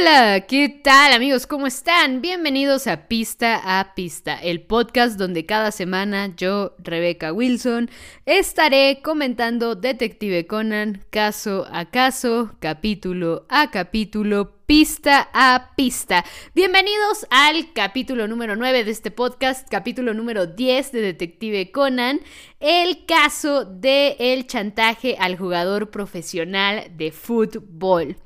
Hola, ¿qué tal amigos? ¿Cómo están? Bienvenidos a Pista a Pista, el podcast donde cada semana yo, Rebeca Wilson, estaré comentando Detective Conan caso a caso, capítulo a capítulo, pista a pista. Bienvenidos al capítulo número 9 de este podcast, capítulo número 10 de Detective Conan, el caso de el chantaje al jugador profesional de fútbol.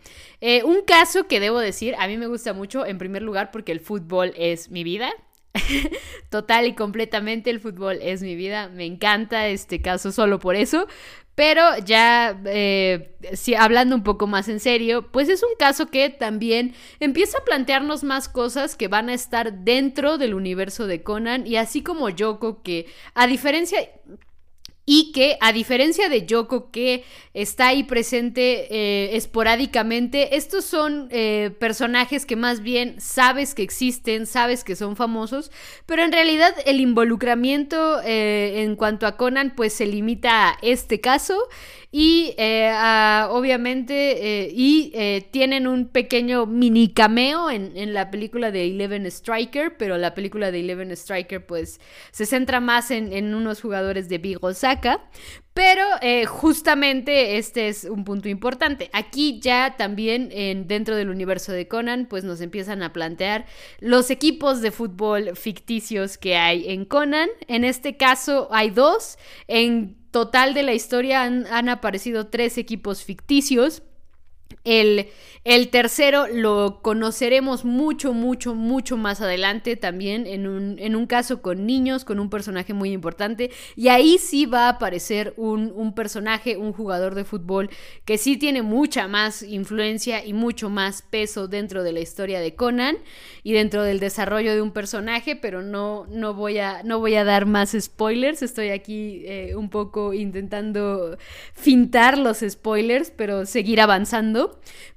Eh, un caso que debo decir, a mí me gusta mucho, en primer lugar, porque el fútbol es mi vida. Total y completamente el fútbol es mi vida. Me encanta este caso solo por eso. Pero ya, eh, hablando un poco más en serio, pues es un caso que también empieza a plantearnos más cosas que van a estar dentro del universo de Conan. Y así como Yoko, que a diferencia y que a diferencia de Yoko que está ahí presente eh, esporádicamente, estos son eh, personajes que más bien sabes que existen, sabes que son famosos, pero en realidad el involucramiento eh, en cuanto a Conan pues se limita a este caso y obviamente y tienen un pequeño mini cameo en, la película de Eleven Striker, pero la película de Eleven Striker pues se centra más en, en unos jugadores de Big Osaka pero eh, justamente este es un punto importante. Aquí ya también en, dentro del universo de Conan, pues nos empiezan a plantear los equipos de fútbol ficticios que hay en Conan. En este caso hay dos. En total de la historia han aparecido tres equipos ficticios. El, tercero lo conoceremos mucho, mucho, mucho más adelante también en un, en un, caso con niños, con un personaje muy importante. Y ahí sí va a aparecer un, personaje, un jugador de fútbol que sí tiene mucha más influencia y mucho más peso dentro de la historia de Conan y dentro del desarrollo de un personaje, pero no, no, voy, a, no voy a dar más spoilers. Estoy aquí eh, un poco intentando fintar los spoilers, pero seguir avanzando.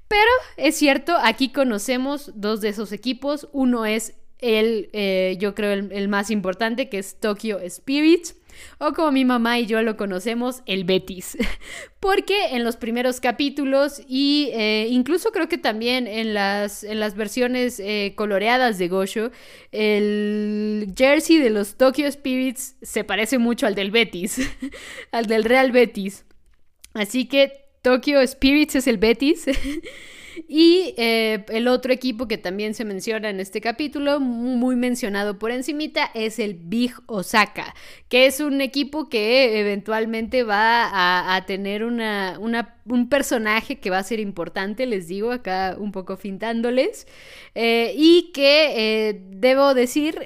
Pero es cierto, aquí conocemos dos de esos equipos. Uno es el, eh, yo creo, el, más importante, que es Tokyo Spirits. O como mi mamá y yo lo conocemos, el Betis. Porque en los primeros capítulos y eh, incluso creo que también en las, en las versiones eh, coloreadas de Gosho, el jersey de los Tokyo Spirits se parece mucho al del Betis, al del Real Betis. Así que Tokyo Spirits es el Betis. y eh, el otro equipo que también se menciona en este capítulo, muy mencionado por encimita, es el Big Osaka, que es un equipo que eventualmente va a, tener una, un personaje que va a ser importante, les digo acá un poco fintándoles, eh, y que eh, debo decir,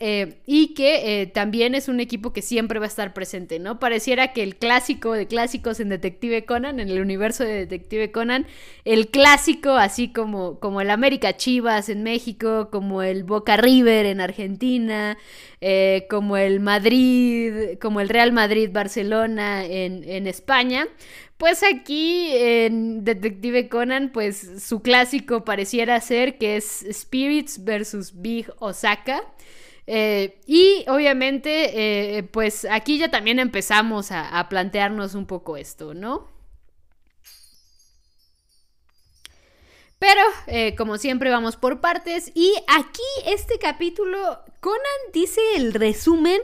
y que también es un equipo que siempre va a estar presente, ¿no? Pareciera que el clásico de clásicos en Detective Conan, en el universo de Detective Conan, el clásico así como, como el América Chivas en México, como el Boca River en Argentina, eh, como el Madrid, como el Real Madrid Barcelona en, en España. Pues aquí en Detective Conan, pues su clásico pareciera ser que es Spirits versus Big Osaka. Eh, y obviamente, eh, pues aquí ya también empezamos a, plantearnos un poco esto, ¿no? Pero, eh, como siempre, vamos por partes. Y aquí, este capítulo, Conan dice el resumen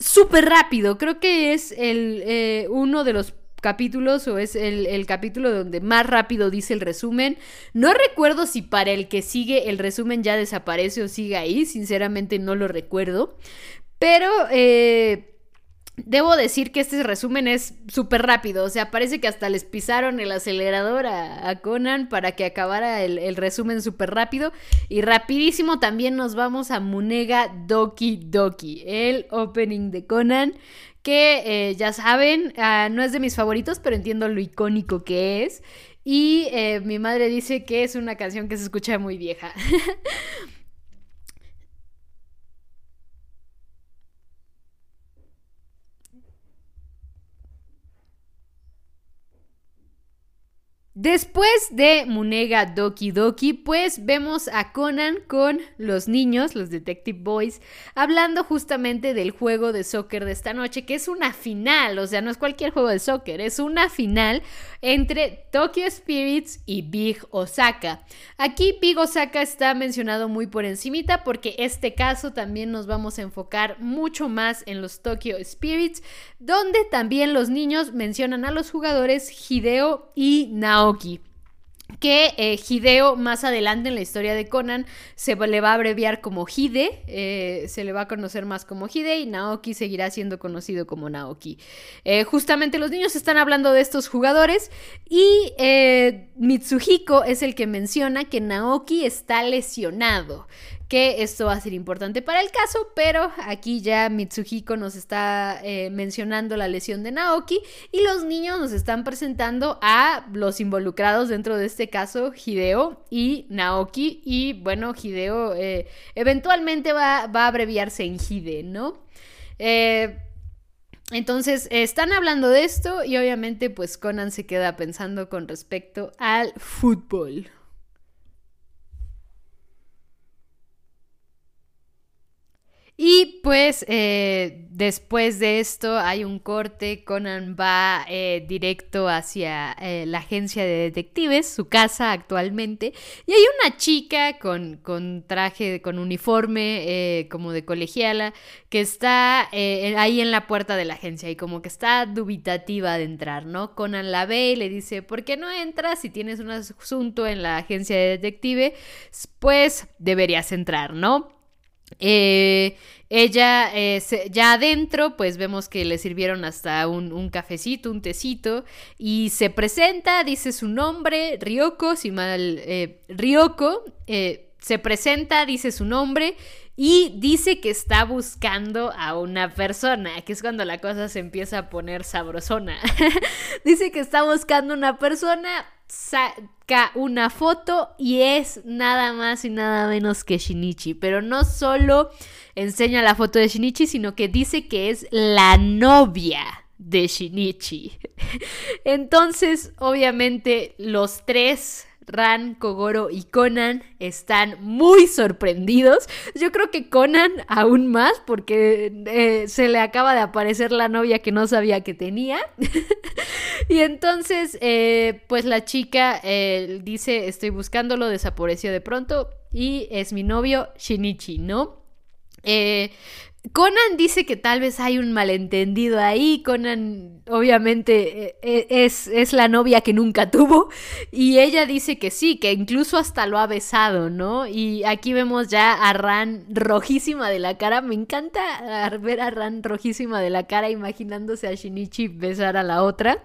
súper rápido. Creo que es el, uno de los capítulos o es el, el, capítulo donde más rápido dice el resumen. No recuerdo si para el que sigue el resumen ya desaparece o sigue ahí. Sinceramente no lo recuerdo. Pero... Eh, Debo decir que este resumen es súper rápido, o sea, parece que hasta les pisaron el acelerador a, Conan para que acabara el, resumen súper rápido. Y rapidísimo también nos vamos a Munega Doki Doki, el opening de Conan, que eh, ya saben, ah, no es de mis favoritos, pero entiendo lo icónico que es. Y eh, mi madre dice que es una canción que se escucha muy vieja. Después de Munega Doki Doki, pues vemos a Conan con los niños, los Detective Boys, hablando justamente del juego de soccer de esta noche, que es una final, o sea, no es cualquier juego de soccer, es una final entre Tokyo Spirits y Big Osaka. Aquí Big Osaka está mencionado muy por encimita porque este caso también nos vamos a enfocar mucho más en los Tokyo Spirits, donde también los niños mencionan a los jugadores Hideo y Nao que eh, Hideo más adelante en la historia de Conan se le va a abreviar como Hide, eh, se le va a conocer más como Hide y Naoki seguirá siendo conocido como Naoki. Eh, justamente los niños están hablando de estos jugadores y Mitsuhiko es el que menciona que Naoki está lesionado que esto va a ser importante para el caso, pero aquí ya Mitsuhiko nos está eh, mencionando la lesión de Naoki y los niños nos están presentando a los involucrados dentro de este caso, Hideo y Naoki, y bueno, Hideo eh, eventualmente va, a abreviarse en Hide, ¿no? Eh, entonces, están hablando de esto y obviamente pues Conan se queda pensando con respecto al fútbol. Y pues eh, después de esto hay un corte, Conan va eh, directo hacia eh, la agencia de detectives, su casa actualmente, y hay una chica con, con traje, con uniforme como de colegiala, que está ahí en la puerta de la agencia y como que está dubitativa de entrar, ¿no? Conan la ve y le dice, ¿por qué no entras si tienes un asunto en la agencia de detectives? Pues deberías entrar, ¿no? Eh, ella, eh, ya adentro, pues vemos que le sirvieron hasta un, cafecito, un tecito, y se presenta, dice su nombre, Ryoko, si mal, eh, Ryoko, se presenta, dice su nombre, y dice que está buscando a una persona, que es cuando la cosa se empieza a poner sabrosona. dice que está buscando una persona, saca una foto y es nada más y nada menos que Shinichi. Pero no solo enseña la foto de Shinichi, sino que dice que es la novia de Shinichi. Entonces, obviamente, los tres Ran, Kogoro y Conan están muy sorprendidos. Yo creo que Conan aún más porque eh, se le acaba de aparecer la novia que no sabía que tenía. y entonces, eh, pues la chica eh, dice, estoy buscándolo, desapareció de pronto y es mi novio Shinichi, ¿no? Eh, Conan dice que tal vez hay un malentendido ahí. Conan, obviamente, eh, eh, es, es, la novia que nunca tuvo. Y ella dice que sí, que incluso hasta lo ha besado, ¿no? Y aquí vemos ya a Ran rojísima de la cara. Me encanta ver a Ran rojísima de la cara, imaginándose a Shinichi besar a la otra.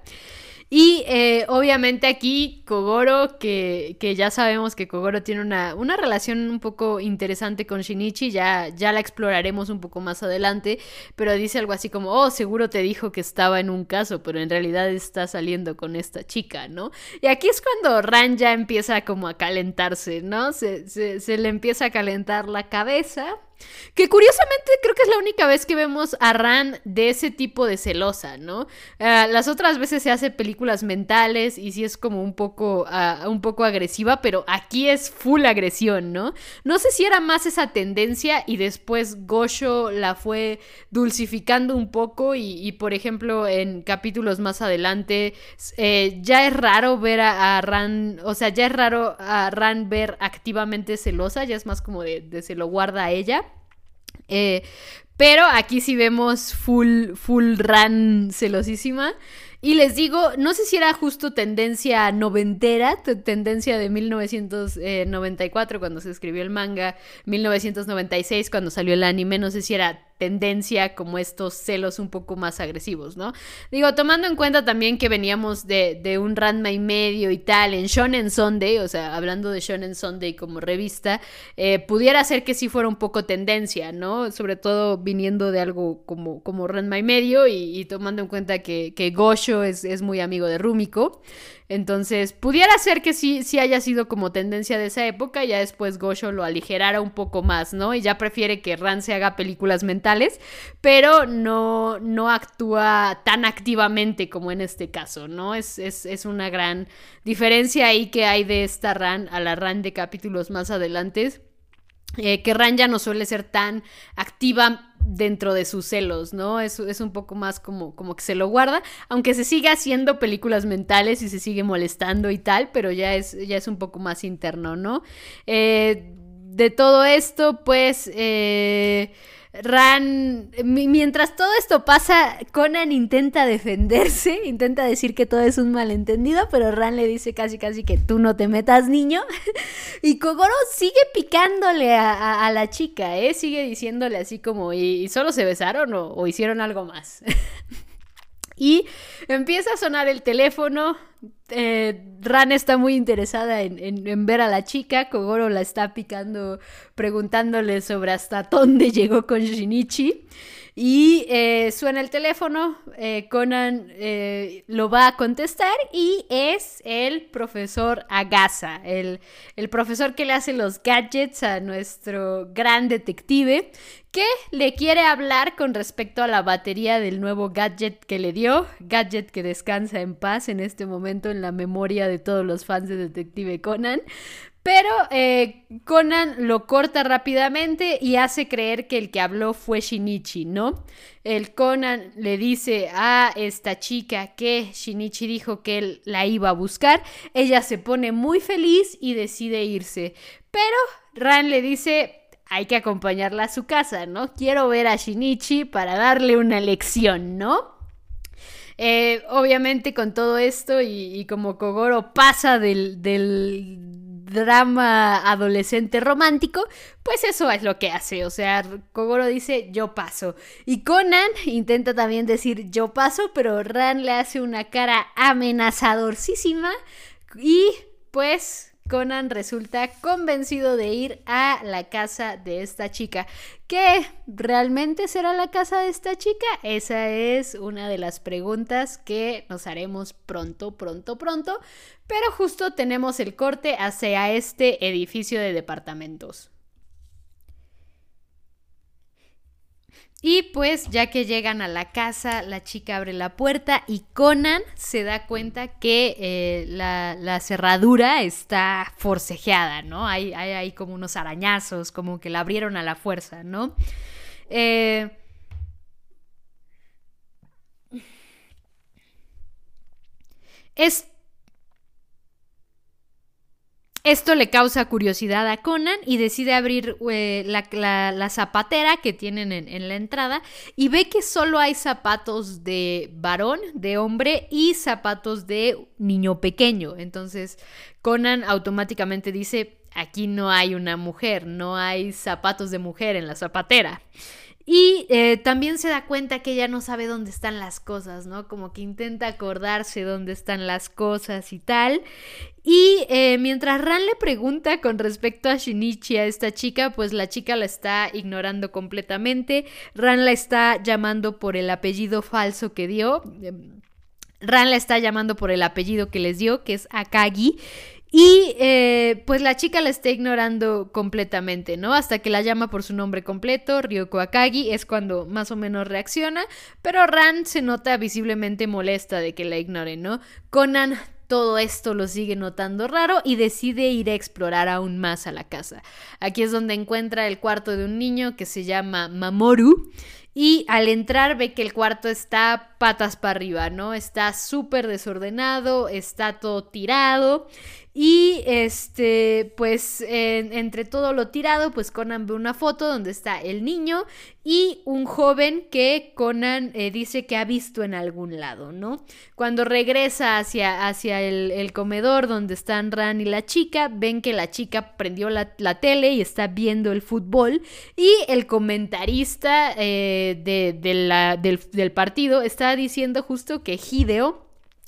Y eh, obviamente aquí Kogoro, que, que, ya sabemos que Kogoro tiene una, una, relación un poco interesante con Shinichi, ya, ya la exploraremos un poco más adelante, pero dice algo así como, oh, seguro te dijo que estaba en un caso, pero en realidad está saliendo con esta chica, ¿no? Y aquí es cuando Ran ya empieza como a calentarse, ¿no? Se, se, se le empieza a calentar la cabeza que curiosamente creo que es la única vez que vemos a Ran de ese tipo de celosa, ¿no? Ah, las otras veces se hace películas mentales y sí es como un poco, ah, un poco agresiva, pero aquí es full agresión, ¿no? No sé si era más esa tendencia y después Gosho la fue dulcificando un poco y, por ejemplo en capítulos más adelante eh, ya es raro ver a, Ran, o sea, ya es raro a Ran ver activamente celosa, ya es más como de, de se lo guarda a ella. Eh, pero aquí sí vemos full, full run celosísima. Y les digo, no sé si era justo tendencia noventera, tendencia de 1994 cuando se escribió el manga, 1996 cuando salió el anime, no sé si era tendencia como estos celos un poco más agresivos, ¿no? Digo, tomando en cuenta también que veníamos de, de un Ranma y medio y tal en Shonen Sunday, o sea, hablando de Shonen Sunday como revista, eh, pudiera ser que sí fuera un poco tendencia, ¿no? Sobre todo viniendo de algo como, como Ranma y medio y, tomando en cuenta que, que Gosho es, es muy amigo de Rumiko. Entonces, pudiera ser que sí, sí haya sido como tendencia de esa época, ya después Gosho lo aligerara un poco más, ¿no? Y ya prefiere que Ran se haga películas mentales pero no, no actúa tan activamente como en este caso, ¿no? Es, es, una gran diferencia ahí que hay de esta Ran a la Ran de capítulos más adelante. Eh, que Ran ya no suele ser tan activa dentro de sus celos, ¿no? Es, es un poco más como, como que se lo guarda, aunque se sigue haciendo películas mentales y se sigue molestando y tal, pero ya es, ya es un poco más interno, ¿no? Eh, de todo esto, pues... Eh, Ran, mientras todo esto pasa, Conan intenta defenderse, intenta decir que todo es un malentendido, pero Ran le dice casi casi que tú no te metas, niño. y Kogoro sigue picándole a, la chica, ¿eh? Sigue diciéndole así como, ¿y, solo se besaron o hicieron algo más? Y empieza a sonar el teléfono. Eh, Ran está muy interesada en, ver a la chica. Kogoro la está picando, preguntándole sobre hasta dónde llegó con Shinichi. Y eh, suena el teléfono, eh, Conan eh, lo va a contestar y es el profesor Agasa, el, el, profesor que le hace los gadgets a nuestro gran detective, que le quiere hablar con respecto a la batería del nuevo gadget que le dio, gadget que descansa en paz en este momento en la memoria de todos los fans de Detective Conan. Pero eh, Conan lo corta rápidamente y hace creer que el que habló fue Shinichi, ¿no? El Conan le dice a esta chica que Shinichi dijo que él la iba a buscar. Ella se pone muy feliz y decide irse. Pero Ran le dice, hay que acompañarla a su casa, ¿no? Quiero ver a Shinichi para darle una lección, ¿no? Eh, obviamente con todo esto y, como Kogoro pasa del, drama adolescente romántico, pues eso es lo que hace. O sea, Kogoro dice yo paso. Y Conan intenta también decir yo paso, pero Ran le hace una cara amenazadorcísima. Y pues Conan resulta convencido de ir a la casa de esta chica. ¿Qué realmente será la casa de esta chica? Esa es una de las preguntas que nos haremos pronto, pronto, pronto. Pero justo tenemos el corte hacia este edificio de departamentos. Y pues ya que llegan a la casa, la chica abre la puerta y Conan se da cuenta que eh, la, cerradura está forcejeada, ¿no? Hay, hay, como unos arañazos, como que la abrieron a la fuerza, ¿no? Eh, es esto le causa curiosidad a Conan y decide abrir eh, la, zapatera que tienen en, la entrada y ve que solo hay zapatos de varón, de hombre y zapatos de niño pequeño. Entonces Conan automáticamente dice, aquí no hay una mujer, no hay zapatos de mujer en la zapatera. Y eh, también se da cuenta que ella no sabe dónde están las cosas, ¿no? Como que intenta acordarse dónde están las cosas y tal. Y eh, mientras Ran le pregunta con respecto a Shinichi, a esta chica, pues la chica la está ignorando completamente. Ran la está llamando por el apellido falso que dio. Em, Ran la está llamando por el apellido que les dio, que es Akagi. Y eh, pues la chica la está ignorando completamente, ¿no? Hasta que la llama por su nombre completo, Ryoko Akagi, es cuando más o menos reacciona, pero Ran se nota visiblemente molesta de que la ignore, ¿no? Conan todo esto lo sigue notando raro y decide ir a explorar aún más a la casa. Aquí es donde encuentra el cuarto de un niño que se llama Mamoru y al entrar ve que el cuarto está patas para arriba, ¿no? Está súper desordenado, está todo tirado y este, pues entre todo lo tirado, pues Conan ve una foto donde está el niño y un joven que Conan eh, dice que ha visto en algún lado, ¿no? Cuando regresa hacia, hacia el, comedor donde están Ran y la chica, ven que la chica prendió la, tele y está viendo el fútbol y el comentarista eh, del, del partido está diciendo justo que Hideo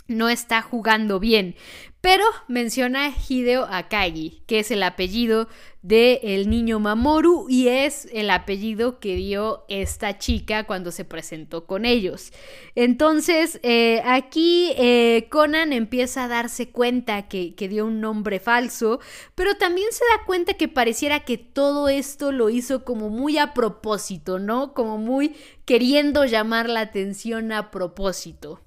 no está jugando bien. Pero menciona Hideo Akagi, que es el apellido del el niño Mamoru y es el apellido que dio esta chica cuando se presentó con ellos. Entonces, eh, aquí eh, Conan empieza a darse cuenta que, que dio un nombre falso, pero también se da cuenta que pareciera que todo esto lo hizo como muy a propósito, ¿no? Como muy queriendo llamar la atención a propósito.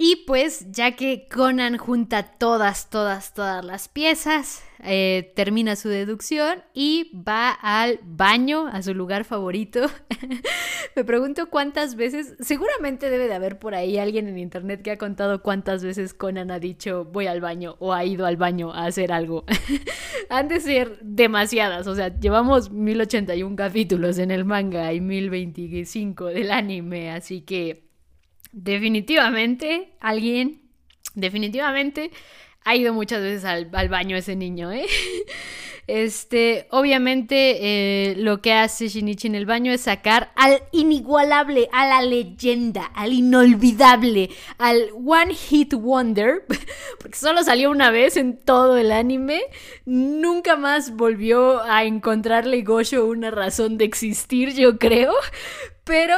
Y pues ya que Conan junta todas, todas, todas las piezas, eh, termina su deducción y va al baño, a su lugar favorito. Me pregunto cuántas veces, seguramente debe de haber por ahí alguien en internet que ha contado cuántas veces Conan ha dicho voy al baño o ha ido al baño a hacer algo. Han de ser demasiadas, o sea, llevamos 1081 capítulos en el manga y 1025 del anime, así que definitivamente alguien, definitivamente ha ido muchas veces al, baño ese niño, ¿eh? Este, obviamente eh, lo que hace Shinichi en el baño es sacar al inigualable, a la leyenda, al inolvidable, al One Hit Wonder, porque solo salió una vez en todo el anime, nunca más volvió a encontrarle Gosho una razón de existir, yo creo, pero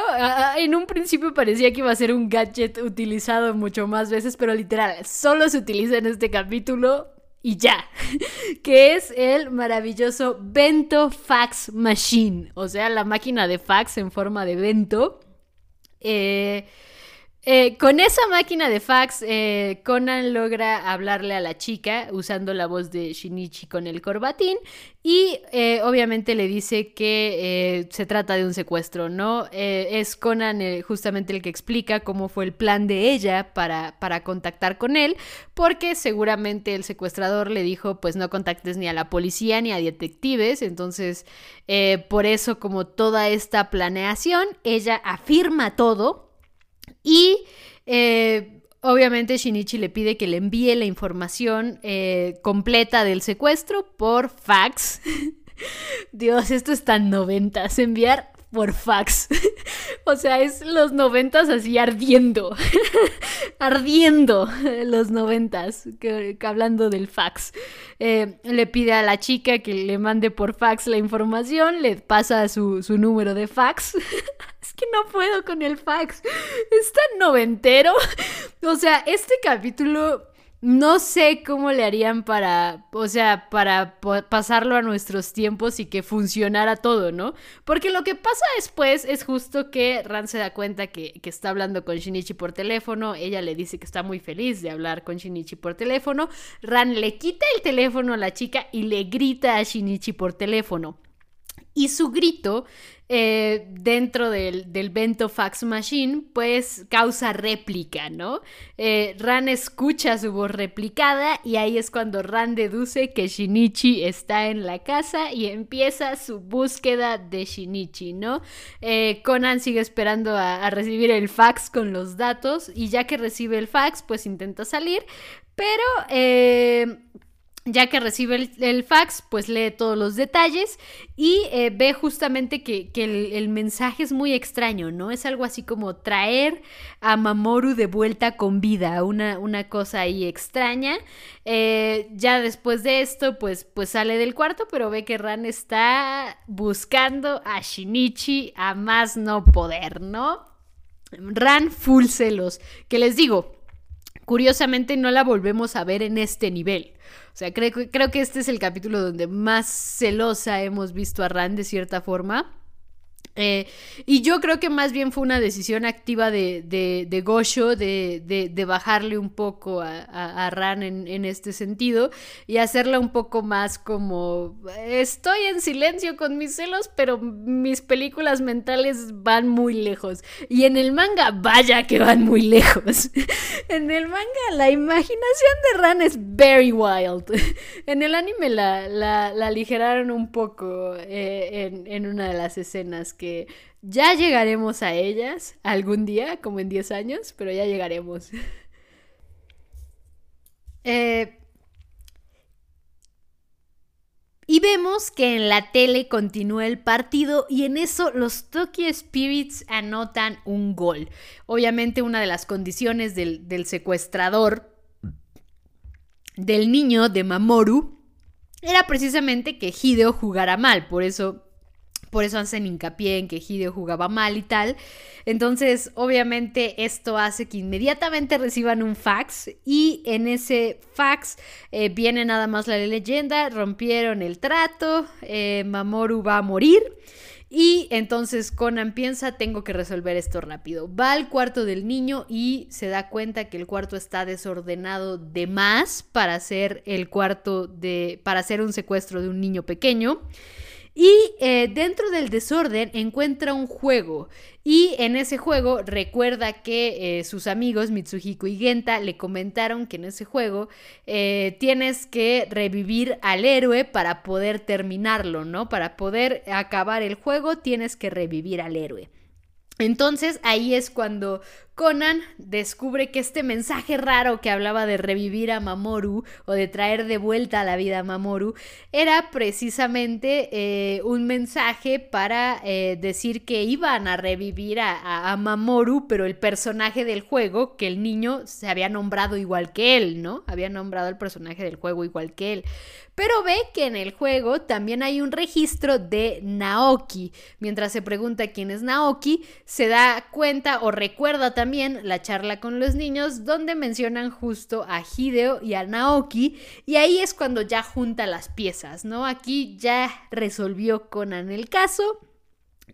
en un principio parecía que iba a ser un gadget utilizado mucho más veces, pero literal, solo se utiliza en este capítulo y ya, que es el maravilloso Bento Fax Machine, o sea, la máquina de fax en forma de Bento. Eh, eh, con esa máquina de fax, eh, Conan logra hablarle a la chica usando la voz de Shinichi con el corbatín y eh, obviamente le dice que se trata de un secuestro, ¿no? es Conan justamente el que explica cómo fue el plan de ella para, para contactar con él, porque seguramente el secuestrador le dijo pues no contactes ni a la policía ni a detectives, entonces por eso como toda esta planeación, ella afirma todo y eh, obviamente Shinichi le pide que le envíe la información eh, completa del secuestro por fax. Dios, esto es tan noventas. Enviar por fax. o sea, es los noventas así ardiendo. ardiendo los noventas. Que, hablando del fax. Eh, le pide a la chica que le mande por fax la información. Le pasa su, su número de fax. Que no puedo con el fax. Es tan noventero. o sea, este capítulo no sé cómo le harían para, o sea, para pasarlo a nuestros tiempos y que funcionara todo, ¿no? Porque lo que pasa después es justo que Ran se da cuenta que, que, está hablando con Shinichi por teléfono, ella le dice que está muy feliz de hablar con Shinichi por teléfono, Ran le quita el teléfono a la chica y le grita a Shinichi por teléfono. Y su grito eh, dentro del, del, Bento Fax Machine, pues causa réplica, ¿no? Eh, Ran escucha su voz replicada y ahí es cuando Ran deduce que Shinichi está en la casa y empieza su búsqueda de Shinichi, ¿no? Eh, Conan sigue esperando a, a recibir el fax con los datos y ya que recibe el fax, pues intenta salir, pero ya que recibe el, fax, pues lee todos los detalles y eh, ve justamente que, el, mensaje es muy extraño, ¿no? Es algo así como traer a Mamoru de vuelta con vida, una, una cosa ahí extraña. Eh, ya después de esto, pues, pues sale del cuarto, pero ve que Ran está buscando a Shinichi a más no poder, ¿no? Ran full celos, que les digo, curiosamente no la volvemos a ver en este nivel. Sea, creo, creo que este es el capítulo donde más celosa hemos visto a Rand de cierta forma. Eh, y yo creo que más bien fue una decisión activa de, de, de Gosho de, de, bajarle un poco a, a, Ran en, en, este sentido y hacerla un poco más como estoy en silencio con mis celos, pero mis películas mentales van muy lejos. Y en el manga, vaya que van muy lejos. en el manga, la imaginación de Ran es very wild. en el anime la, la, la aligeraron un poco eh, en, en una de las escenas que ya llegaremos a ellas algún día, como en 10 años, pero ya llegaremos. eh, Y vemos que en la tele continúa el partido y en eso los Tokyo Spirits anotan un gol. Obviamente una de las condiciones del, del secuestrador del niño de Mamoru era precisamente que Hideo jugara mal, por eso por eso hacen hincapié en que Hideo jugaba mal y tal. Entonces, obviamente, esto hace que inmediatamente reciban un fax y en ese fax eh, viene nada más la leyenda, rompieron el trato, eh, Mamoru va a morir. Y entonces Conan piensa, tengo que resolver esto rápido. Va al cuarto del niño y se da cuenta que el cuarto está desordenado de más para hacer el cuarto de para hacer un secuestro de un niño pequeño. Y eh, dentro del desorden encuentra un juego. Y en ese juego recuerda que eh, sus amigos Mitsuhiko y Genta le comentaron que en ese juego eh, tienes que revivir al héroe para poder terminarlo, ¿no? Para poder acabar el juego tienes que revivir al héroe. Entonces ahí es cuando Conan descubre que este mensaje raro que hablaba de revivir a Mamoru o de traer de vuelta a la vida a Mamoru era precisamente eh, un mensaje para eh, decir que iban a revivir a, a, Mamoru, pero el personaje del juego, que el niño se había nombrado igual que él, ¿no? Había nombrado el personaje del juego igual que él. Pero ve que en el juego también hay un registro de Naoki. Mientras se pregunta quién es Naoki, se da cuenta o recuerda también la charla con los niños donde mencionan justo a Hideo y a Naoki y ahí es cuando ya junta las piezas, ¿no? Aquí ya resolvió Conan el caso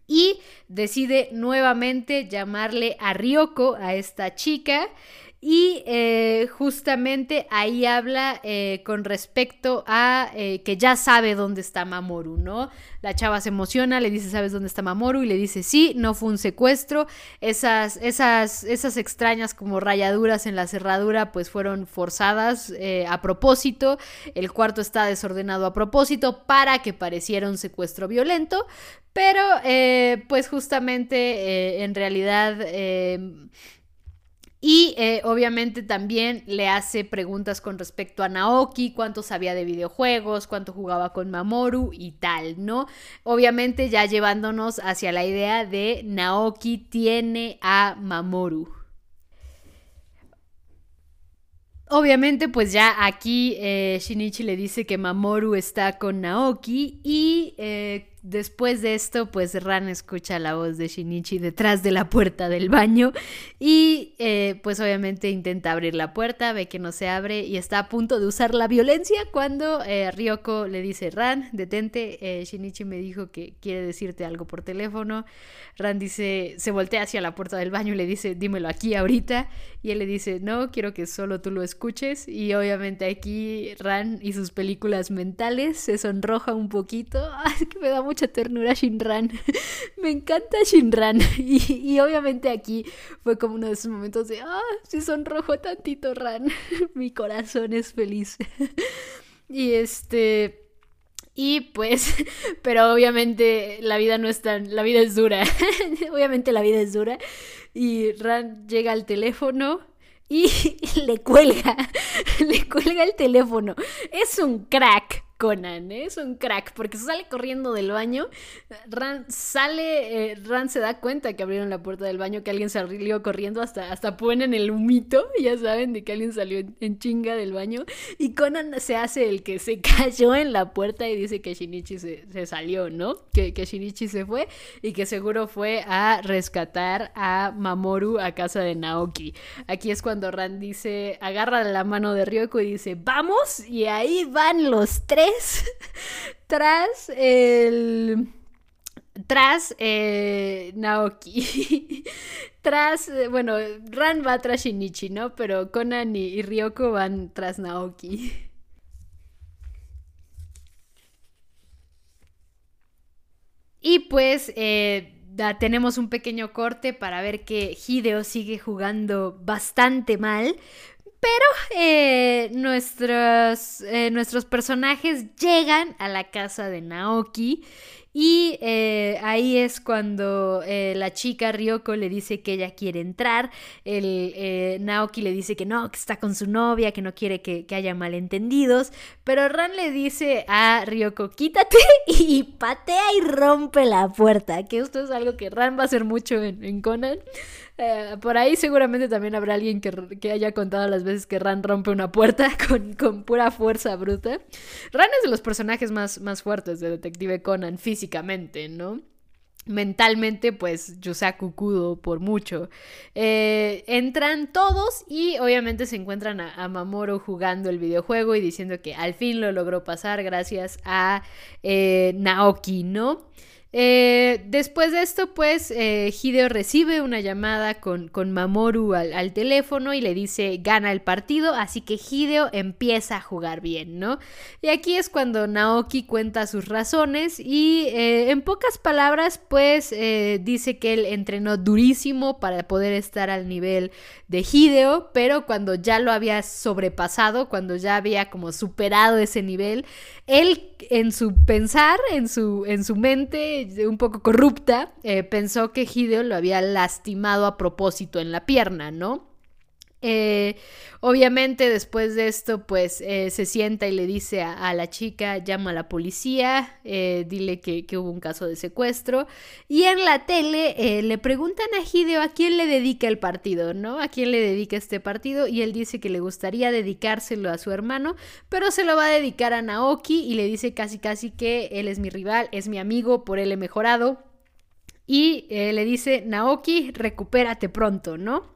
y decide nuevamente llamarle a Ryoko, a esta chica. Y eh, justamente ahí habla eh, con respecto a eh, que ya sabe dónde está Mamoru, ¿no? La chava se emociona, le dice, ¿sabes dónde está Mamoru? Y le dice, sí, no fue un secuestro. Esas, esas, esas extrañas como rayaduras en la cerradura pues fueron forzadas a propósito. El cuarto está desordenado a propósito para que pareciera un secuestro violento. Pero pues justamente en realidad y eh, obviamente también le hace preguntas con respecto a Naoki, cuánto sabía de videojuegos, cuánto jugaba con Mamoru y tal, ¿no? Obviamente ya llevándonos hacia la idea de Naoki tiene a Mamoru. Obviamente, pues ya aquí eh, Shinichi le dice que Mamoru está con Naoki y eh, Después de esto, pues Ran escucha la voz de Shinichi detrás de la puerta del baño y eh, pues obviamente intenta abrir la puerta, ve que no se abre y está a punto de usar la violencia cuando eh, Ryoko le dice, Ran, detente, eh, Shinichi me dijo que quiere decirte algo por teléfono. Ran dice, se voltea hacia la puerta del baño y le dice, dímelo aquí ahorita. Y él le dice, no, quiero que solo tú lo escuches. Y obviamente aquí Ran y sus películas mentales se sonroja un poquito. Ay, que me da mucho mucha ternura Shinran. Me encanta Shinran. Y, obviamente aquí fue como uno de esos momentos de, ah, se sonrojo tantito Ran. Mi corazón es feliz. y este... Y pues, pero obviamente la vida no es tan, la vida es dura. obviamente la vida es dura. Y Ran llega al teléfono y le cuelga, le cuelga el teléfono. Es un crack. Conan, ¿eh? es un crack, porque sale corriendo del baño, Ran sale, eh, Ran se da cuenta que abrieron la puerta del baño, que alguien salió corriendo, hasta, hasta ponen el humito, ya saben, de que alguien salió en, chinga del baño, y Conan se hace el que se cayó en la puerta y dice que Shinichi se, salió, ¿no? Que, que, Shinichi se fue y que seguro fue a rescatar a Mamoru a casa de Naoki. Aquí es cuando Ran dice, agarra la mano de Ryoko y dice, vamos, y ahí van los tres tras el tras eh, Naoki. tras, eh, bueno, Ran va tras Shinichi, ¿no? Pero Conan y, Ryoko van tras Naoki. Y pues eh, tenemos un pequeño corte para ver que Hideo sigue jugando bastante mal, pero eh, nuestros, eh, nuestros personajes llegan a la casa de Naoki Y eh, ahí es cuando la chica Ryoko le dice que ella quiere entrar. El Naoki le dice que no, que está con su novia, que no quiere que, haya malentendidos. Pero Ran le dice a Ryoko, quítate y patea y rompe la puerta. Que esto es algo que Ran va a hacer mucho en, Conan. Por ahí seguramente también habrá alguien que, haya contado las veces que Ran rompe una puerta con, pura fuerza bruta. Ran es de los personajes más, fuertes de Detective Conan físicamente ¿no? mentalmente, pues Yusaku Kudo por mucho. Eh, entran todos y obviamente se encuentran a, Mamoru jugando el videojuego y diciendo que al fin lo logró pasar gracias a eh, Naoki, ¿no? Eh, después de esto, pues eh, Hideo recibe una llamada con, con Mamoru al, teléfono y le dice gana el partido, así que Hideo empieza a jugar bien, ¿no? Y aquí es cuando Naoki cuenta sus razones y eh, en pocas palabras, pues dice que él entrenó durísimo para poder estar al nivel de Hideo, pero cuando ya lo había sobrepasado, cuando ya había como superado ese nivel, él en su pensar, en su, en su mente un poco corrupta, eh, pensó que Hideo lo había lastimado a propósito en la pierna, ¿no? Eh, obviamente después de esto pues eh, se sienta y le dice a, la chica llama a la policía, eh, dile que, hubo un caso de secuestro y en la tele le preguntan a Hideo a quién le dedica el partido, ¿no? A quién le dedica este partido y él dice que le gustaría dedicárselo a su hermano, pero se lo va a dedicar a Naoki y le dice casi casi que él es mi rival, es mi amigo, por él he mejorado y le dice Naoki recupérate pronto, ¿no?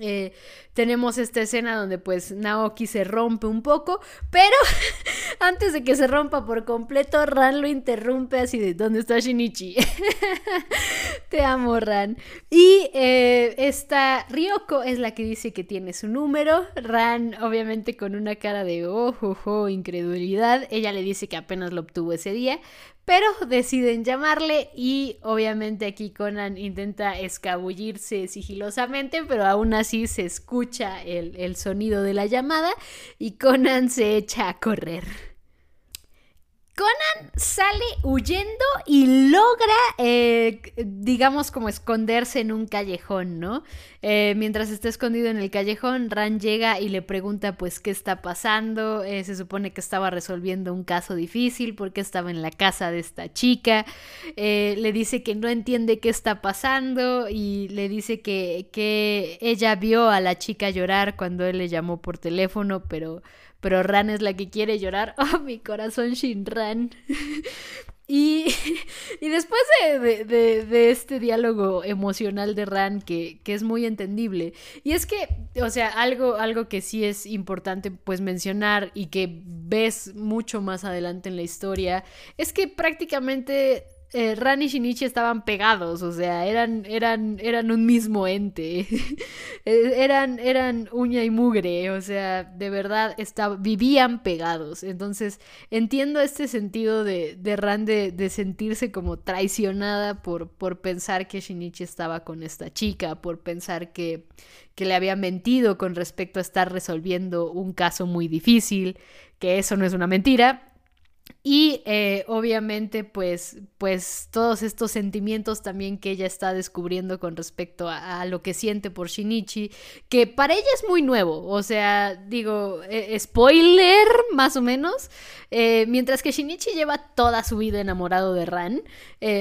Eh, tenemos esta escena donde pues Naoki se rompe un poco, pero antes de que se rompa por completo, Ran lo interrumpe así de ¿dónde está Shinichi? Te amo, Ran. Y eh, esta Ryoko es la que dice que tiene su número. Ran, obviamente, con una cara de oh, incredulidad. Ella le dice que apenas lo obtuvo ese día, pero deciden llamarle y obviamente aquí Conan intenta escabullirse sigilosamente, pero aún así se escucha el, el sonido de la llamada y Conan se echa a correr. Conan sale huyendo y logra, eh, digamos, como esconderse en un callejón, ¿no? Eh, mientras está escondido en el callejón, Ran llega y le pregunta, pues, qué está pasando. Eh, se supone que estaba resolviendo un caso difícil porque estaba en la casa de esta chica. le dice que no entiende qué está pasando y le dice que, que ella vio a la chica llorar cuando él le llamó por teléfono, pero pero Ran es la que quiere llorar. Oh, mi corazón Shinran. y, y después de, este diálogo emocional de Ran, que, que, es muy entendible, y es que, o sea, algo, algo que sí es importante pues mencionar y que ves mucho más adelante en la historia, es que prácticamente eh, Ran y Shinichi estaban pegados, o sea, eran, eran, eran un mismo ente. Eh, eran, eran uña y mugre, o sea, de verdad vivían pegados. Entonces, entiendo este sentido de, de Ran de, sentirse como traicionada por, por pensar que Shinichi estaba con esta chica, por pensar que, que le había mentido con respecto a estar resolviendo un caso muy difícil, que eso no es una mentira, y eh, obviamente, pues, pues todos estos sentimientos también que ella está descubriendo con respecto a, lo que siente por Shinichi, que para ella es muy nuevo, o sea, digo, eh, spoiler más o menos, eh, mientras que Shinichi lleva toda su vida enamorado de Ran,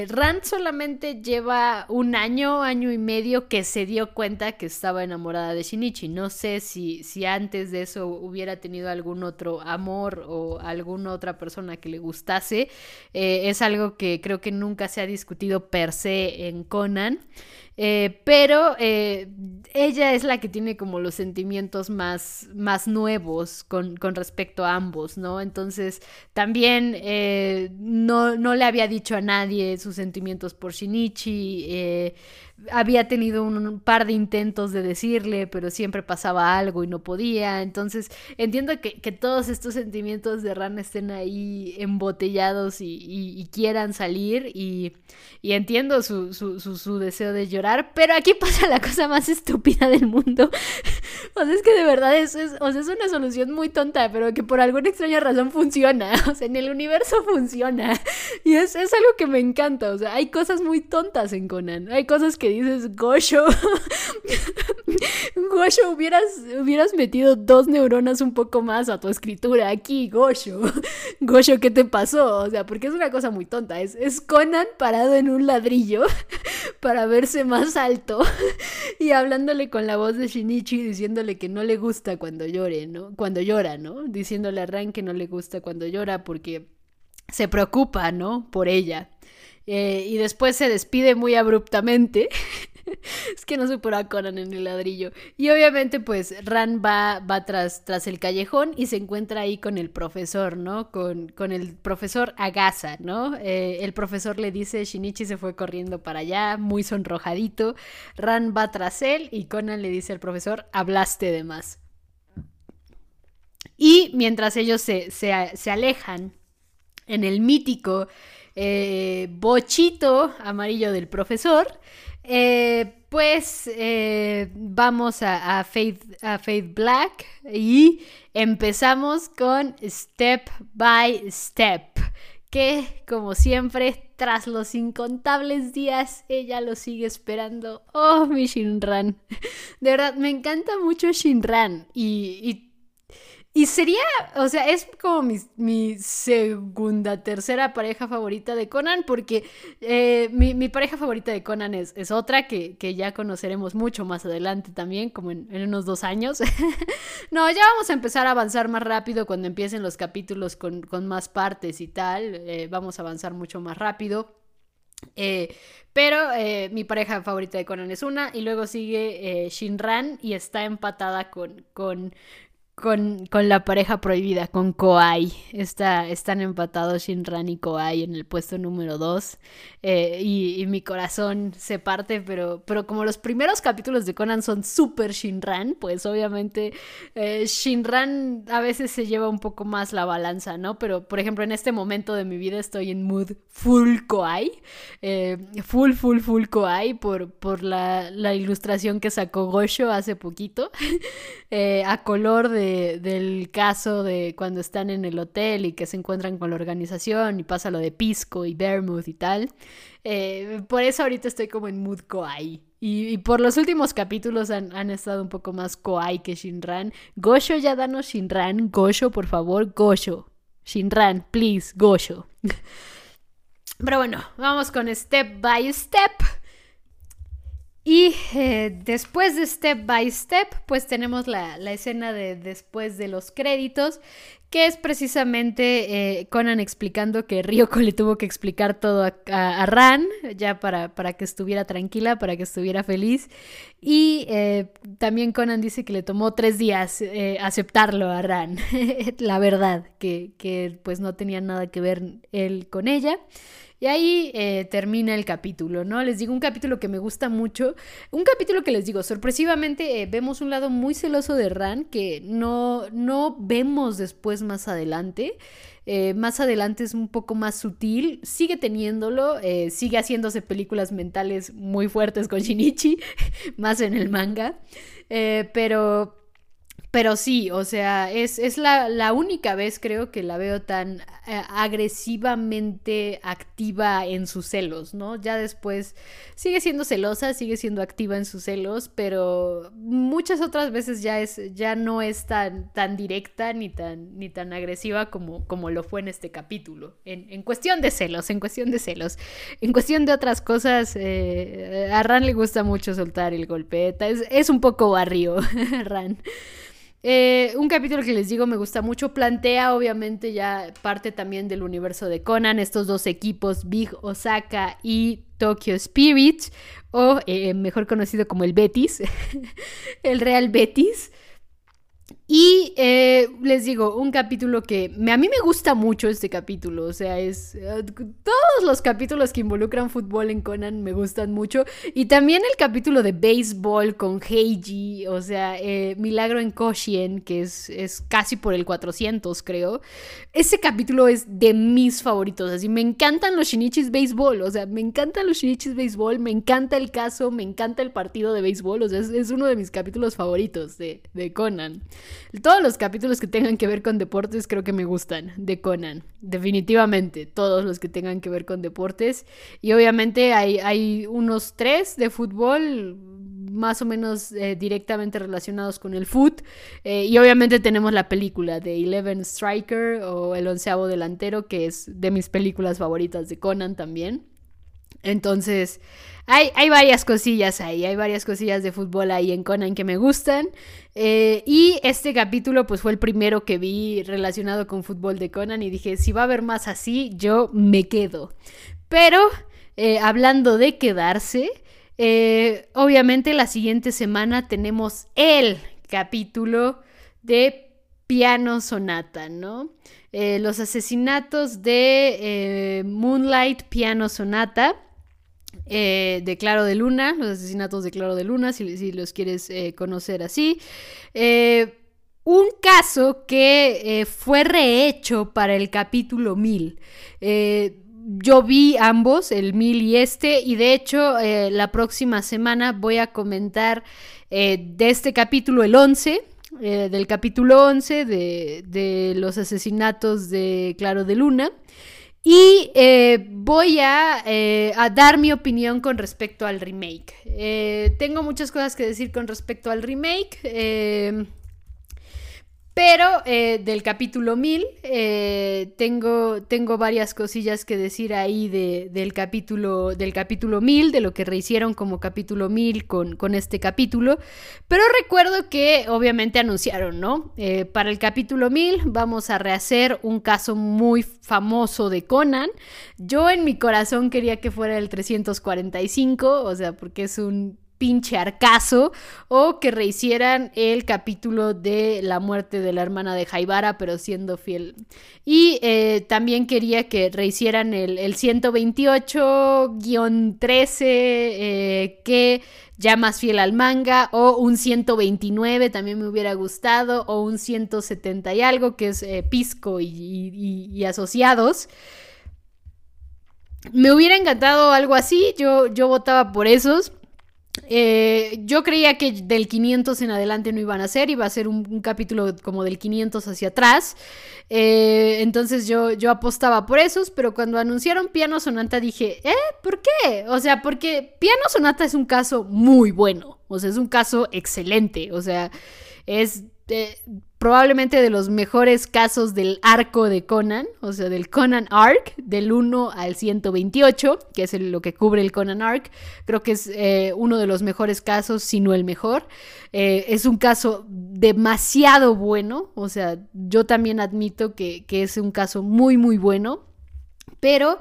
Ran solamente lleva un año, año y medio que se dio cuenta que estaba enamorada de Shinichi. No sé si, si antes de eso hubiera tenido algún otro amor o alguna otra persona que le gustase. Eh, es algo que creo que nunca se ha discutido per se en Conan. Eh, pero eh, ella es la que tiene como los sentimientos más, más nuevos con, respecto a ambos, ¿no? Entonces también no, no, le había dicho a nadie sus sentimientos por Shinichi había tenido un, par de intentos de decirle, pero siempre pasaba algo y no podía. Entonces, entiendo que, todos estos sentimientos de Ran estén ahí embotellados y, quieran salir. Y, entiendo su, deseo de llorar, pero aquí pasa la cosa más estúpida del mundo. o sea, es que de verdad es, es, o sea, es una solución muy tonta, pero que por alguna extraña razón funciona. O sea, en el universo funciona. Y es, es algo que me encanta. O sea, hay cosas muy tontas en Conan. Hay cosas que dices, Gosho. Gosho, hubieras, hubieras metido dos neuronas un poco más a tu escritura aquí, Gosho. Gosho, ¿qué te pasó? O sea, porque es una cosa muy tonta. Es, es Conan parado en un ladrillo para verse más alto y hablándole con la voz de Shinichi diciéndole que no le gusta cuando llore, ¿no? Cuando llora, ¿no? Diciéndole a Ran que no le gusta cuando llora porque se preocupa, ¿no? Por ella. Eh, y después se despide muy abruptamente es que no supera Conan en el ladrillo. Y obviamente, pues, Ran va, va tras, tras el callejón y se encuentra ahí con el profesor, ¿no? Con, con el profesor Agasa, ¿no? Eh, el profesor le dice, Shinichi se fue corriendo para allá, muy sonrojadito. Ran va tras él y Conan le dice al profesor, hablaste de más. Y mientras ellos se, se, alejan en el mítico eh, bochito amarillo del profesor, eh, pues eh, vamos a, Faith, a Faith Black y empezamos con Step by Step, que como siempre, tras los incontables días, ella lo sigue esperando. Oh, mi Shinran. De verdad, me encanta mucho Shinran y, y y sería, o sea, es como mi, segunda, tercera pareja favorita de Conan, porque eh, mi, pareja favorita de Conan es, es otra que, ya conoceremos mucho más adelante también, como en, unos dos años. no, ya vamos a empezar a avanzar más rápido cuando empiecen los capítulos con, más partes y tal. Eh, vamos a avanzar mucho más rápido. Eh, pero mi pareja favorita de Conan es una y luego sigue Shinran y está empatada con, con, con, con, la pareja prohibida, con Koai. Está, están empatados Shinran y Koai en el puesto número 2. Eh, y, mi corazón se parte, pero, pero como los primeros capítulos de Conan son súper Shinran, pues obviamente eh, Shinran a veces se lleva un poco más la balanza, ¿no? Pero por ejemplo, en este momento de mi vida estoy en mood full Koai. Eh, full, full, full Koai por, por la, la, ilustración que sacó Gosho hace poquito. a color de del caso de cuando están en el hotel y que se encuentran con la organización y pasa lo de Pisco y Vermouth y tal. Eh, por eso ahorita estoy como en mood Koai. Y, por los últimos capítulos han, estado un poco más Koai que Shinran. Gosho, ya danos Shinran. Gosho, por favor, Gosho. Shinran, please, Gosho. Pero bueno, vamos con Step by Step. Y eh, después de Step by Step, pues tenemos la, escena de después de los créditos, que es precisamente eh, Conan explicando que Ryoko le tuvo que explicar todo a, Ran, ya para, para, que estuviera tranquila, para que estuviera feliz. Y eh, también Conan dice que le tomó tres días aceptarlo a Ran, la verdad, que, que pues no tenía nada que ver él con ella. Y ahí eh, termina el capítulo, ¿no? Les digo, un capítulo que me gusta mucho. Un capítulo que les digo, sorpresivamente eh, vemos un lado muy celoso de Ran que no, no vemos después más adelante. Eh, más adelante es un poco más sutil, sigue teniéndolo, sigue haciéndose películas mentales muy fuertes con Shinichi, más en el manga, pero pero sí, o sea, es, es la, la, única vez creo que la veo tan eh, agresivamente activa en sus celos, ¿no? Ya después sigue siendo celosa, sigue siendo activa en sus celos, pero muchas otras veces ya es, ya no es tan, tan directa ni tan, ni tan agresiva como, como lo fue en este capítulo. En, en cuestión de celos, en cuestión de celos. En cuestión de otras cosas, eh, a Ran le gusta mucho soltar el golpeta. Es, es un poco barrio, Ran. Eh, un capítulo que les digo me gusta mucho, plantea obviamente ya parte también del universo de Conan, estos dos equipos, Big Osaka y Tokyo Spirit, o eh, mejor conocido como el Betis, el Real Betis. Y eh, les digo, un capítulo que a mí me gusta mucho este capítulo, o sea, es... Eh, todos los capítulos que involucran fútbol en Conan me gustan mucho. Y también el capítulo de béisbol con Heiji, o sea, eh, Milagro en Koshien, que es, es casi por el 400, creo. Ese capítulo es de mis favoritos, así me encantan los Shinichis béisbol, o sea, me encantan los Shinichis béisbol, me encanta el caso, me encanta el partido de béisbol, o sea, es, uno de mis capítulos favoritos de, de Conan. Todos los capítulos que tengan que ver con deportes creo que me gustan de Conan. Definitivamente, todos los que tengan que ver con deportes. Y obviamente hay, hay unos tres de fútbol más o menos eh, directamente relacionados con el foot. Eh, y obviamente tenemos la película de Eleven Striker o El onceavo delantero, que es de mis películas favoritas de Conan también. Entonces, hay, hay, varias cosillas ahí, hay varias cosillas de fútbol ahí en Conan que me gustan. Eh, y este capítulo pues fue el primero que vi relacionado con fútbol de Conan y dije, si va a haber más así, yo me quedo. Pero, eh, hablando de quedarse, eh, obviamente la siguiente semana tenemos el capítulo de Piano Sonata, ¿no? Los asesinatos de Moonlight Piano Sonata. Eh, de Claro de Luna, los asesinatos de Claro de Luna, si, los quieres eh, conocer así. Eh, un caso que fue rehecho para el capítulo 1000. yo vi ambos, el 1000 y este, y de hecho la próxima semana voy a comentar de este capítulo el 11. Del capítulo 11 de, de los asesinatos de Claro de Luna. Y eh, voy eh, a, dar mi opinión con respecto al remake. Eh, tengo muchas cosas que decir con respecto al remake. Pero eh, del capítulo 1000 eh, tengo, tengo varias cosillas que decir ahí del, capítulo, del capítulo 1000, de lo que rehicieron como capítulo 1000 con, con este capítulo. Pero recuerdo que obviamente anunciaron, ¿no? Eh, para el capítulo 1000 vamos a rehacer un caso muy famoso de Conan. Yo en mi corazón quería que fuera el 345, o sea, porque es un pinche arcazo o que rehicieran el capítulo de la muerte de la hermana de Jaibara pero siendo fiel y eh, también quería que rehicieran el, 128-13 eh, que ya más fiel al manga o un 129 también me hubiera gustado o un 170 y algo que es eh, Pisco y, y asociados me hubiera encantado algo así, yo, yo votaba por esos. Eh, yo creía que del 500 en adelante no iban a ser, iba a ser un, capítulo como del 500 hacia atrás. Eh, entonces yo, yo apostaba por esos, pero cuando anunciaron Piano Sonata dije, ¿eh? ¿Por qué? O sea, porque Piano Sonata es un caso muy bueno, o sea, es un caso excelente, o sea, es probablemente de los mejores casos del arco de Conan, o sea, del Conan Arc, del 1 al 128, que es lo que cubre el Conan Arc. Creo que es eh, uno de los mejores casos, si no el mejor. Eh, es un caso demasiado bueno, o sea, yo también admito que, que es un caso muy, muy bueno pero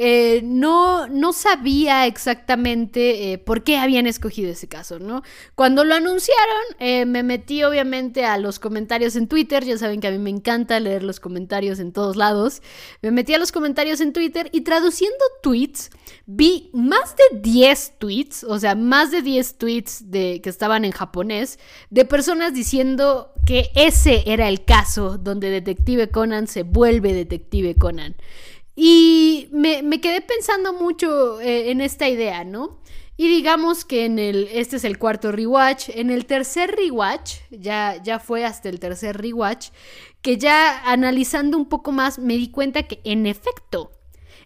eh, no, no sabía exactamente eh, por qué habían escogido ese caso, ¿no? Cuando lo anunciaron, eh, me metí obviamente a los comentarios en Twitter, ya saben que a mí me encanta leer los comentarios en todos lados, me metí a los comentarios en Twitter y traduciendo tweets, vi más de 10 tweets, o sea, más de 10 tweets de, que estaban en japonés, de personas diciendo que ese era el caso donde Detective Conan se vuelve Detective Conan. Y me, quedé pensando mucho eh, en esta idea, ¿no? Y digamos que en el, este es el cuarto rewatch, en el tercer rewatch, ya, ya fue hasta el tercer rewatch, que ya analizando un poco más me di cuenta que en efecto,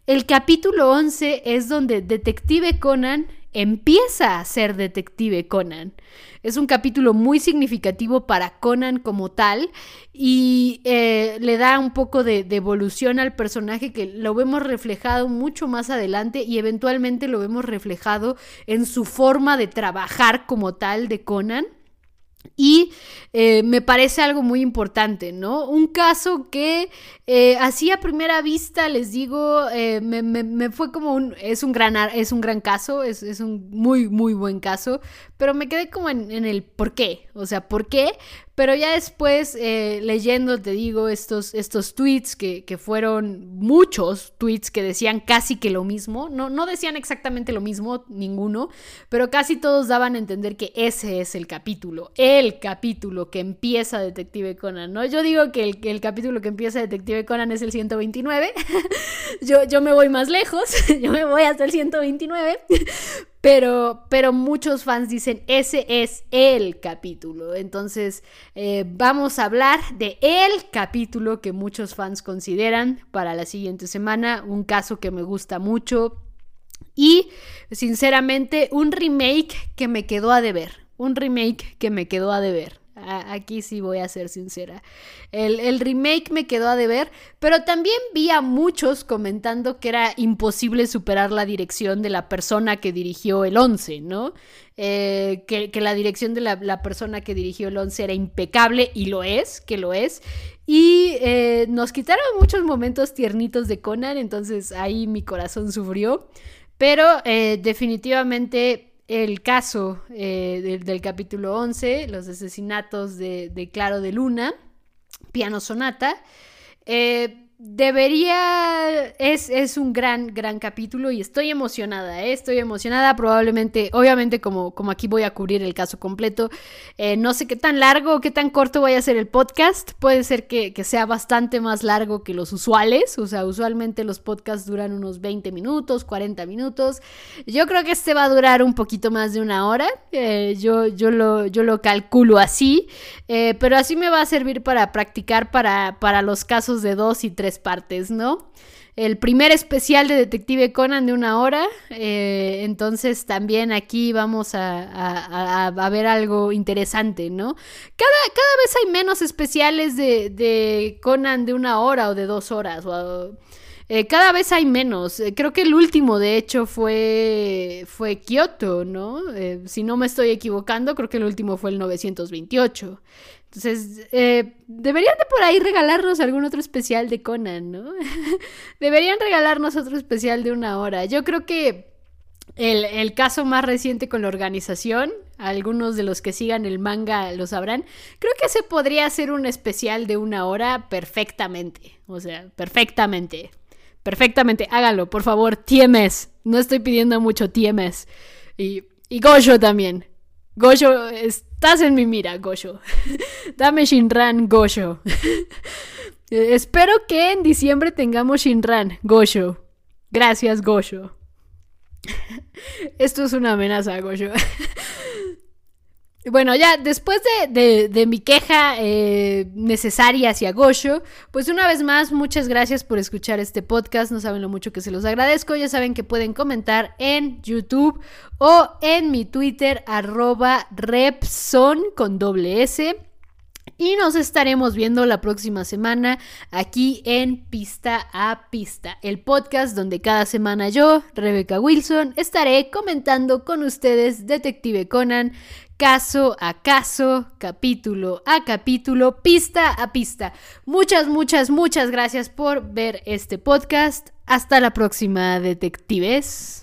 el capítulo 11 es donde Detective Conan empieza a ser Detective Conan. Es un capítulo muy significativo para Conan como tal y eh, le da un poco de, de, evolución al personaje que lo vemos reflejado mucho más adelante y eventualmente lo vemos reflejado en su forma de trabajar como tal de Conan. Y eh, me parece algo muy importante, ¿no? Un caso que eh, así a primera vista, les digo, eh, me, fue como un, es un gran, es un gran caso, es, un muy, muy buen caso, pero me quedé como en, el por qué, o sea, ¿por qué? Pero ya después, eh, leyendo, te digo, estos, estos tweets que, que, fueron muchos tweets que decían casi que lo mismo, no, no decían exactamente lo mismo, ninguno, pero casi todos daban a entender que ese es el capítulo, el capítulo que empieza Detective Conan, ¿no? Yo digo que el, el capítulo que empieza Detective Conan es el 129, yo, yo me voy más lejos, yo me voy hasta el 129, pero, pero muchos fans dicen, ese es el capítulo. Entonces, eh, vamos a hablar de el capítulo que muchos fans consideran para la siguiente semana. Un caso que me gusta mucho. Y, sinceramente, un remake que me quedó a deber. Un remake que me quedó a deber. Aquí sí voy a ser sincera. El, remake me quedó a deber, pero también vi a muchos comentando que era imposible superar la dirección de la persona que dirigió el 11, ¿no? Eh, que, la dirección de la, persona que dirigió el 11 era impecable, y lo es, que lo es. Y eh, nos quitaron muchos momentos tiernitos de Conan, entonces ahí mi corazón sufrió. Pero eh, definitivamente el caso eh, del, capítulo 11, los asesinatos de, Claro de Luna, Piano Sonata. Eh, debería, es, es, un gran, gran capítulo y estoy emocionada, ¿eh? estoy emocionada, probablemente, obviamente como, como aquí voy a cubrir el caso completo, eh, no sé qué tan largo o qué tan corto vaya a ser el podcast, puede ser que, sea bastante más largo que los usuales, o sea, usualmente los podcasts duran unos 20 minutos, 40 minutos, yo creo que este va a durar un poquito más de una hora, eh, yo, yo, lo, yo lo calculo así, pero así me va a servir para practicar para, para los casos de dos y partes, ¿no? El primer especial de Detective Conan de una hora, eh, entonces también aquí vamos a, ver algo interesante, ¿no? Cada, cada, vez hay menos especiales de, Conan de una hora o de dos horas. Eh, cada vez hay menos. Eh, creo que el último, de hecho, fue, fue Kyoto, ¿no? si no me estoy equivocando, creo que el último fue el 928. Entonces, eh, deberían de por ahí regalarnos algún otro especial de Conan, ¿no? deberían regalarnos otro especial de una hora. Yo creo que el, caso más reciente con la organización, algunos de los que sigan el manga lo sabrán, creo que se podría hacer un especial de una hora perfectamente. O sea, perfectamente. Perfectamente, hágalo, por favor, TMS. No estoy pidiendo mucho TMS. Y, y Gojo también. Gojo, estás en mi mira, Gojo. Dame Shinran, Gojo. Espero que en diciembre tengamos Shinran, Gojo. Gracias, Gojo. Esto es una amenaza, Gojo. Bueno, ya después de, mi queja eh, necesaria hacia Gosho, pues una vez más, muchas gracias por escuchar este podcast. No saben lo mucho que se los agradezco. Ya saben que pueden comentar en YouTube o en mi Twitter, arroba Repson con doble S. Y nos estaremos viendo la próxima semana aquí en Pista a Pista, el podcast donde cada semana yo, Rebecca Wilson, estaré comentando con ustedes Detective Conan, caso a caso, capítulo a capítulo, pista a pista. Muchas, muchas, muchas gracias por ver este podcast. Hasta la próxima, detectives.